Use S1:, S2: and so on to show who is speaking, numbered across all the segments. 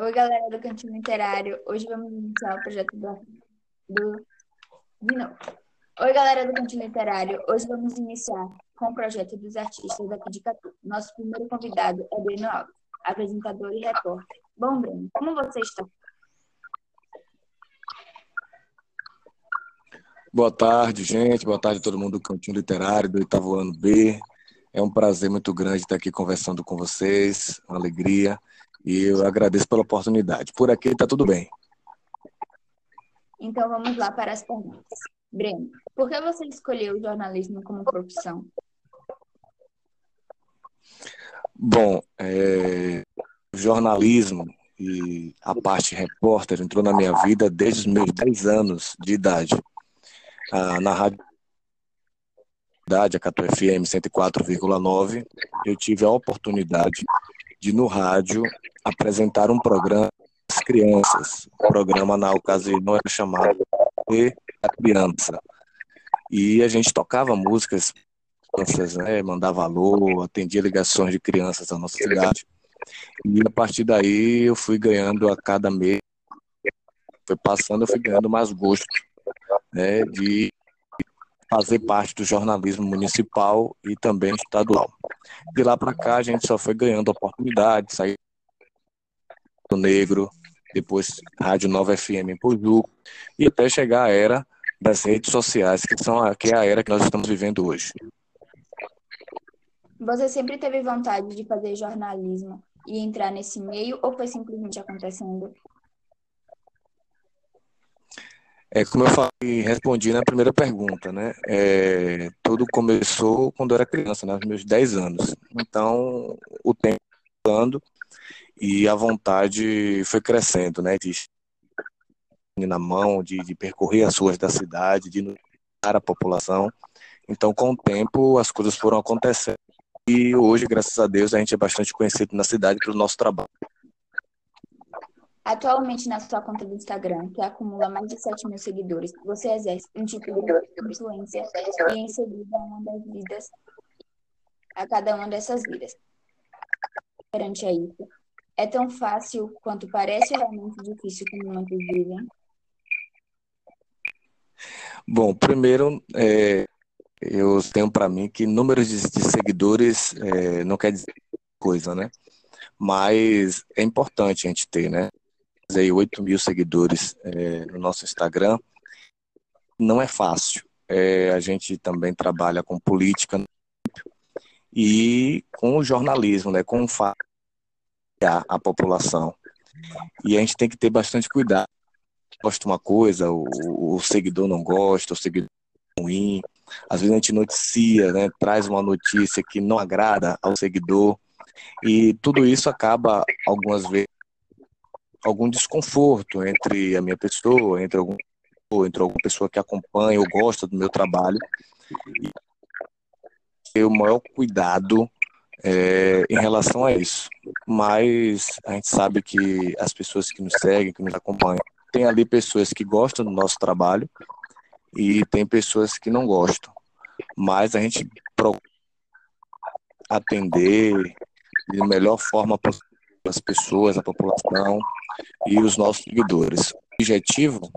S1: Oi, galera do Cantinho Literário. Hoje vamos iniciar o projeto do... do... De novo. Oi, galera do Cantinho Literário. Hoje vamos iniciar com o projeto dos artistas daqui de Catu. Nosso primeiro convidado é Breno Alves, apresentador e repórter. Bom, Breno, como você está?
S2: Boa tarde, gente. Boa tarde a todo mundo do Cantinho Literário, do oitavo ano B. É um prazer muito grande estar aqui conversando com vocês, uma alegria. E eu agradeço pela oportunidade. Por aqui está tudo bem.
S1: Então vamos lá para as perguntas. Breno, por que você escolheu o jornalismo como profissão?
S2: Bom, é, o e a parte repórter entrou na minha vida desde os meus 10 anos de idade. Ah, na rádio a Catu FM 104,9, eu tive a oportunidade de, no rádio, apresentar um programa das crianças. O programa, na ocasião, era chamado E a Criança. E a gente tocava músicas, crianças, né, mandava alô, atendia ligações de crianças da nossa cidade. E a partir daí eu fui ganhando a cada mês, foi passando, eu fui ganhando mais gosto né, de fazer parte do jornalismo municipal e também estadual. De lá para cá, a gente só foi ganhando oportunidades, sair Negro, depois Rádio Nova FM em Pujuco, e até chegar à era das redes sociais, que, são a, que é a era que nós estamos vivendo hoje.
S1: Você sempre teve vontade de fazer jornalismo e entrar nesse meio, ou foi simplesmente acontecendo?
S2: É como eu falei, respondi na primeira pergunta, né? É, tudo começou quando eu era criança, né? meus 10 anos. Então, o tempo andando e a vontade foi crescendo, né? De na mão, de, de percorrer as ruas da cidade, de para a população. Então, com o tempo, as coisas foram acontecendo. E hoje, graças a Deus, a gente é bastante conhecido na cidade pelo nosso trabalho.
S1: Atualmente, na sua conta do Instagram, que acumula mais de 7 mil seguidores, você exerce um tipo de influência e em seguida uma das vidas a cada uma dessas vidas. Perante a isso, é tão fácil quanto parece ou realmente difícil como muitos vivem?
S2: Bom, primeiro, é, eu tenho para mim que números de, de seguidores é, não quer dizer coisa, né? Mas é importante a gente ter, né? aí 8 mil seguidores é, no nosso Instagram. Não é fácil. É, a gente também trabalha com política e com jornalismo, né, com a, a população. E a gente tem que ter bastante cuidado. Gosta uma coisa, o, o seguidor não gosta, o seguidor é ruim. Às vezes a gente noticia, né, traz uma notícia que não agrada ao seguidor. E tudo isso acaba, algumas vezes, algum desconforto entre a minha pessoa, entre algum entre alguma pessoa que acompanha ou gosta do meu trabalho. E ter o maior cuidado é, em relação a isso. Mas a gente sabe que as pessoas que nos seguem, que nos acompanham, tem ali pessoas que gostam do nosso trabalho e tem pessoas que não gostam. Mas a gente procura atender de melhor forma as pessoas, a população, e os nossos seguidores. O objetivo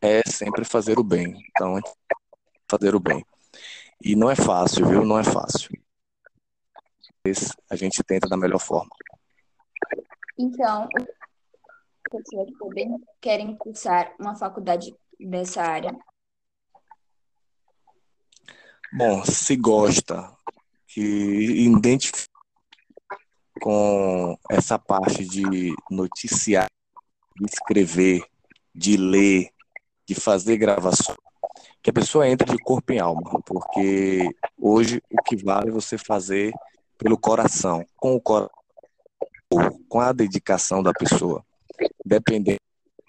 S2: é sempre fazer o bem. Então, fazer o bem. E não é fácil, viu? Não é fácil. A gente tenta da melhor forma.
S1: Então, pessoas que também querem cursar uma faculdade dessa área?
S2: Bom, se gosta, que identifica com essa parte de noticiar, de escrever, de ler, de fazer gravações, que a pessoa entre de corpo em alma, porque hoje o que vale é você fazer pelo coração, com o coração, com a dedicação da pessoa, dependendo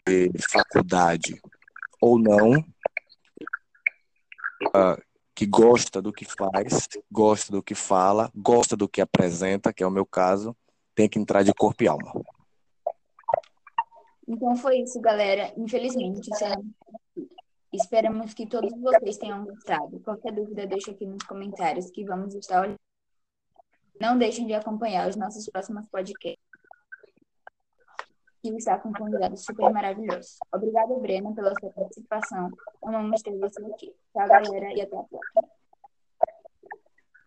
S2: de faculdade ou não, uh, que gosta do que faz, gosta do que fala, gosta do que apresenta, que é o meu caso, tem que entrar de corpo e alma.
S1: Então foi isso, galera. Infelizmente, é... esperamos que todos vocês tenham gostado. Qualquer dúvida, deixa aqui nos comentários que vamos estar olhando. Não deixem de acompanhar os nossos próximos podcasts. que está com convidados super maravilhosos. Obrigada, Breno, pela sua participação. Amamos ter você aqui. Tchau, galera, e até a próxima.